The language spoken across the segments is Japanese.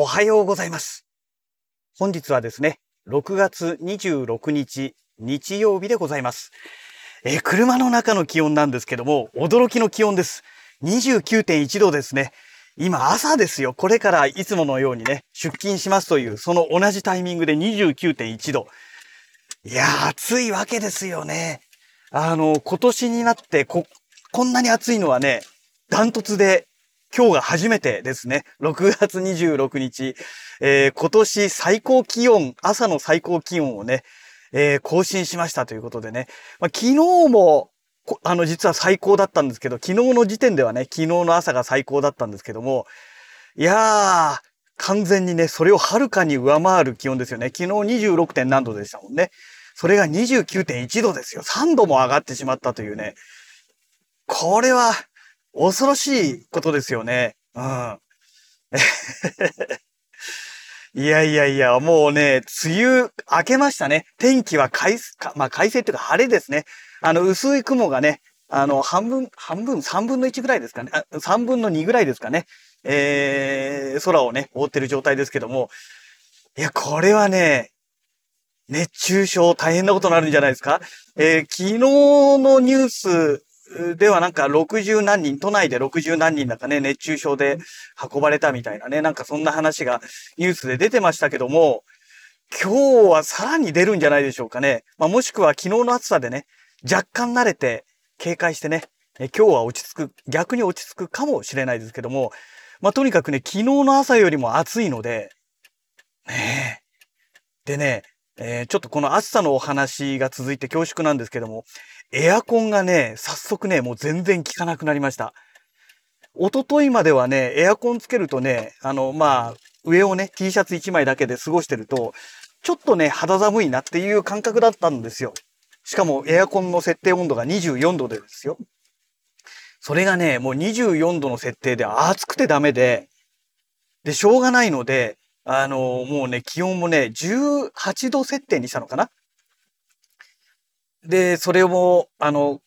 おはようございます。本日はですね、6月26日日曜日でございます。え車の中の気温なんですけども、驚きの気温です。29.1度ですね。今朝ですよ。これからいつものようにね、出勤しますという、その同じタイミングで29.1度。いやー、暑いわけですよね。あの、今年になってこ、こんなに暑いのはね、ダントツで今日が初めてですね。6月26日、えー、今年最高気温、朝の最高気温をね、えー、更新しましたということでね。まあ、昨日も、あの、実は最高だったんですけど、昨日の時点ではね、昨日の朝が最高だったんですけども、いやー、完全にね、それをはるかに上回る気温ですよね。昨日 26. 点何度でしたもんね。それが29.1度ですよ。3度も上がってしまったというね。これは、恐ろしいことですよね。うん。いやいやいや、もうね、梅雨明けましたね。天気は快、まあ快晴っていうか晴れですね。あの、薄い雲がね、あの、半分、半分、三分の一ぐらいですかね。三分の二ぐらいですかね。えー、空をね、覆ってる状態ですけども。いや、これはね、熱中症大変なことになるんじゃないですか？えー、昨日のニュースではなんか60何人、都内で60何人なんかね、熱中症で運ばれたみたいなね、なんかそんな話がニュースで出てましたけども、今日はさらに出るんじゃないでしょうかね。まあ、もしくは昨日の暑さでね、若干慣れて警戒してね、え今日は落ち着く、逆に落ち着くかもしれないですけども、まあ、とにかくね、昨日の朝よりも暑いので、ねえ。でね、えー、ちょっとこの暑さのお話が続いて恐縮なんですけども、エアコンがね、早速ね、もう全然効かなくなりました。一昨日まではね、エアコンつけるとね、あの、まあ、上をね、T シャツ1枚だけで過ごしてると、ちょっとね、肌寒いなっていう感覚だったんですよ。しかもエアコンの設定温度が24度でですよ。それがね、もう24度の設定で暑くてダメで、で、しょうがないので、あの、もうね、気温もね、18度設定にしたのかな？で、それも、あの、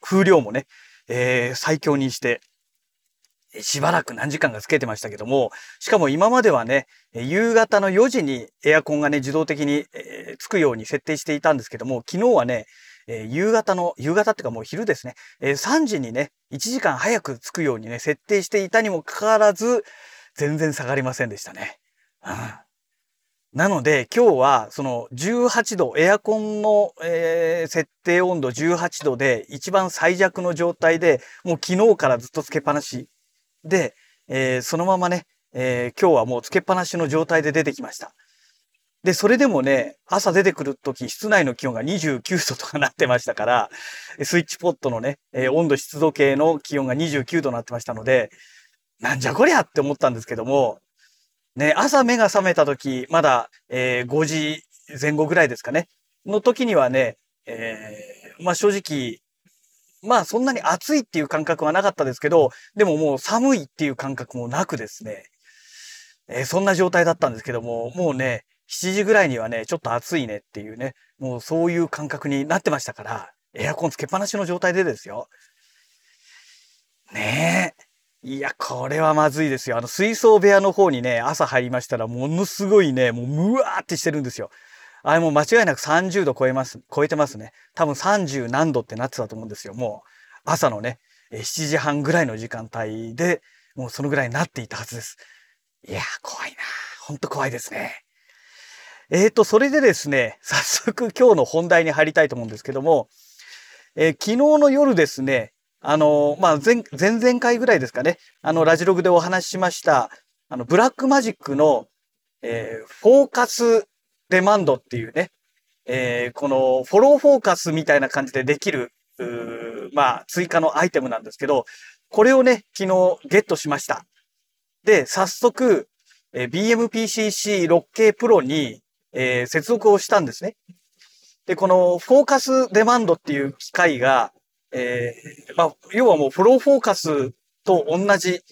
風量もね、えー、最強にして、しばらく何時間かつけてましたけども、しかも今まではね、夕方の4時にエアコンがね、自動的に、えー、つくように設定していたんですけども、昨日はね、えー、夕方の、夕方っていうかもう昼ですね、えー、3時にね、1時間早くつくようにね、設定していたにもかかわらず、全然下がりませんでしたね。うんなので今日はその18度、エアコンの、えー、設定温度18度で一番最弱の状態でもう昨日からずっとつけっぱなしで、えー、そのままね、えー、今日はもうつけっぱなしの状態で出てきました。で、それでもね、朝出てくるとき室内の気温が29度とかなってましたから、スイッチポットのね、え温度湿度計の気温が29度になってましたので、なんじゃこりゃって思ったんですけども、ね、朝目が覚めた時、まだ、えー、5時前後ぐらいですかね、の時にはね、えー、まあ正直、まあそんなに暑いっていう感覚はなかったですけど、でももう寒いっていう感覚もなくですね、えー、そんな状態だったんですけども、もうね、7時ぐらいにはね、ちょっと暑いねっていうね、もうそういう感覚になってましたから、エアコンつけっぱなしの状態でですよ。ねえ。いや、これはまずいですよ。あの、水槽部屋の方にね、朝入りましたら、ものすごいね、もう、むわーってしてるんですよ。あれもう間違いなく30度超えます、超えてますね。多分30何度ってなってたと思うんですよ。もう、朝のね、7時半ぐらいの時間帯で、もうそのぐらいになっていたはずです。いや怖いなほんと怖いですね。えーと、それでですね、早速今日の本題に入りたいと思うんですけども、えー、昨日の夜ですね、あの、まあ、前、前々回ぐらいですかね。あの、ラジログでお話ししました、あの、ブラックマジックの、えー、フォーカスデマンドっていうね、えー、このフォローフォーカスみたいな感じでできる、まあ、追加のアイテムなんですけど、これをね、昨日ゲットしました。で、早速、えー、BMPCC6K Pro に、えー、接続をしたんですね。で、このフォーカスデマンドっていう機械が、えー、まあ、要はもうフローフォーカスと同じ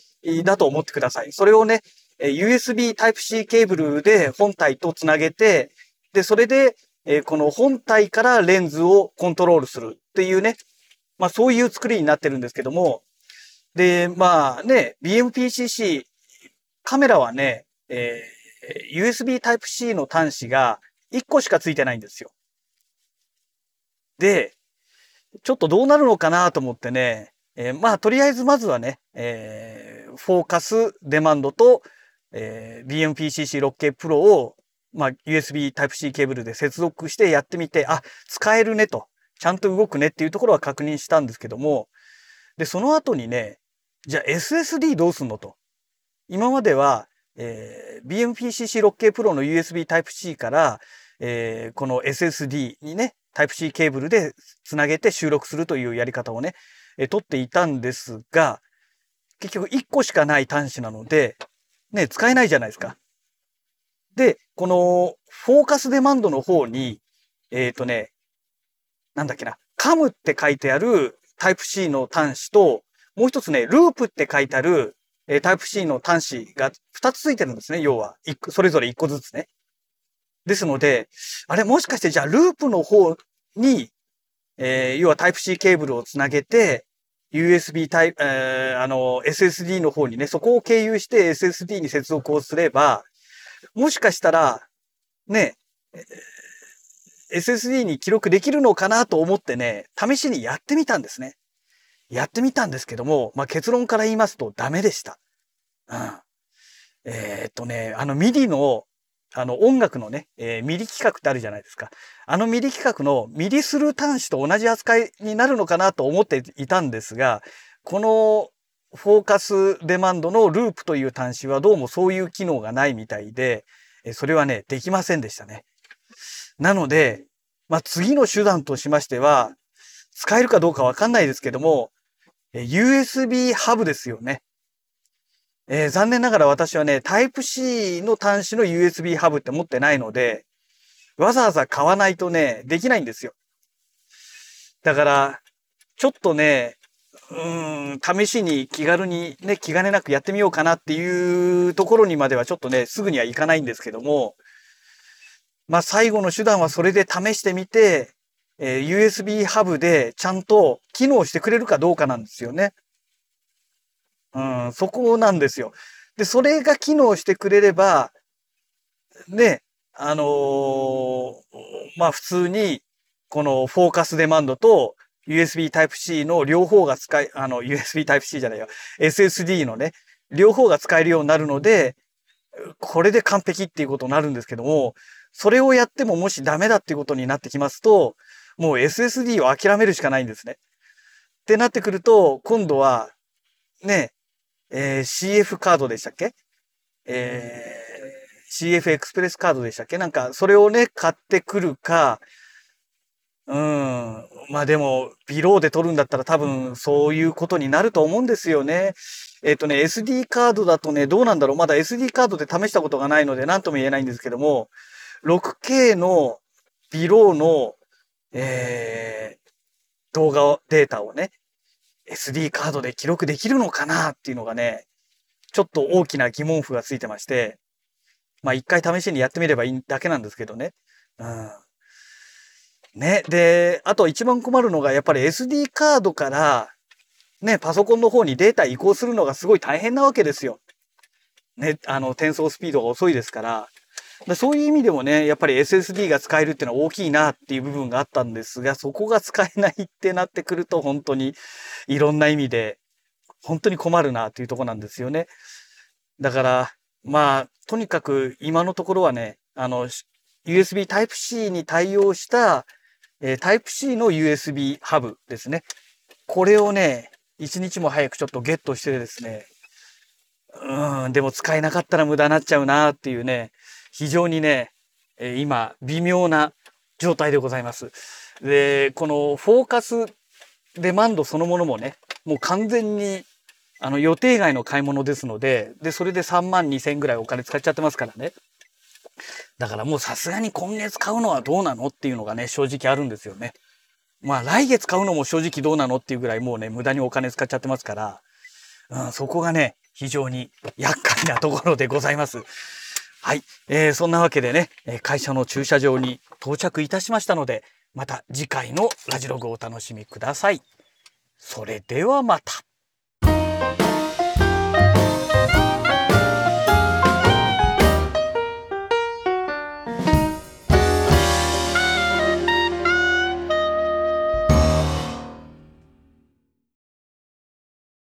だと思ってください。それをね、USB Type-C ケーブルで本体とつなげて、で、それで、えこの本体からレンズをコントロールするっていうね、まあそういう作りになってるんですけども、で、まあね、BMPCC カメラはね、えー、USB Type-C の端子が1個しかついてないんですよ。で、ちょっとどうなるのかなと思ってね、えー、まあ、とりあえずまずはね、えー、フォーカス、デマンドと、えー、BMPCC6K Pro を、まあ、USB Type-C ケーブルで接続してやってみて、あ、使えるねと、ちゃんと動くねっていうところは確認したんですけども、で、その後にね、じゃあ SSD どうすんのと。今までは、えー、BMPCC6K Pro の USB Type-C から、えー、この SSD にね、Type-C ケーブルでつなげて収録するというやり方をね、えー、取っていたんですが、結局1個しかない端子なので、ね、使えないじゃないですか。で、このフォーカスデマンドの方に、えっ、ー、とね、なんだっけな、カムって書いてある Type-C の端子と、もう一つね、ループって書いてある、えー、Type-C の端子が2つついてるんですね、要は。それぞれ1個ずつね。ですので、あれもしかしてじゃあループの方に、えー、要は Type-C ケーブルをつなげて、USB タイプ、えー、あの、SSD の方にね、そこを経由して SSD に接続をすれば、もしかしたら、ね、SSD に記録できるのかなと思ってね、試しにやってみたんですね。やってみたんですけども、まあ、結論から言いますとダメでした。うん。えー、っとね、あの MIDI の、あの音楽のね、えー、MIDI 企画ってあるじゃないですか。あの MIDI 企画の MIDI スルー端子と同じ扱いになるのかなと思っていたんですが、このフォーカスデマンドのループという端子はどうもそういう機能がないみたいで、それはね、できませんでしたね。なので、まあ、次の手段としましては、使えるかどうかわかんないですけども、USB ハブですよね。えー、残念ながら私はね、Type-C の端子の USB ハブって持ってないので、わざわざ買わないとね、できないんですよ。だから、ちょっとね、うん、試しに気軽にね、気兼ねなくやってみようかなっていうところにまではちょっとね、すぐにはいかないんですけども、まあ最後の手段はそれで試してみて、えー、USB ハブでちゃんと機能してくれるかどうかなんですよね。うん、そこなんですよ。で、それが機能してくれれば、ね、あのー、まあ普通に、このフォーカスデマンドと USB Type-C の両方が使え、あの、USB Type-C じゃないよ。SSD のね、両方が使えるようになるので、これで完璧っていうことになるんですけども、それをやってももしダメだっていうことになってきますと、もう SSD を諦めるしかないんですね。ってなってくると、今度は、ね、えー、CF カードでしたっけ？えー、CF エクスプレスカードでしたっけ？なんか、それをね、買ってくるか、うん。まあでも、ビローで取るんだったら多分そういうことになると思うんですよね。えっ、とね、SD カードだとね、どうなんだろう？まだ SD カードで試したことがないので何とも言えないんですけども、6K のビローのえー、動画データをね、SD カードで記録できるのかなっていうのがね、ちょっと大きな疑問符がついてまして、まあ一回試しにやってみればいいだけなんですけどね。うん。ね。で、あと一番困るのがやっぱり SD カードからね、パソコンの方にデータ移行するのがすごい大変なわけですよ。ね、あの、転送スピードが遅いですから。そういう意味でもね、やっぱり SSD が使えるっていうのは大きいなっていう部分があったんですが、そこが使えないってなってくると本当にいろんな意味で本当に困るなっていうとこなんですよね。だから、まあ、とにかく今のところはね、あの、USB Type-C に対応した、えー、Type-C の USB ハブですね。これをね、一日も早くちょっとゲットしてですね、うん、でも使えなかったら無駄になっちゃうなっていうね、非常にね、え今、微妙な状態でございます。で、このフォーカスデマンドそのものもね、もう完全にあの予定外の買い物ですので、で、それで3万2千ぐらいお金使っちゃってますからね。だからもうさすがに今月買うのはどうなのっていうのがね、正直あるんですよね。まあ来月買うのも正直どうなのっていうぐらいもうね、無駄にお金使っちゃってますから、うん、そこがね、非常に厄介なところでございます。はい。えー、そんなわけでね、会社の駐車場に到着いたしましたので、また次回のラジログをお楽しみください。それではまた。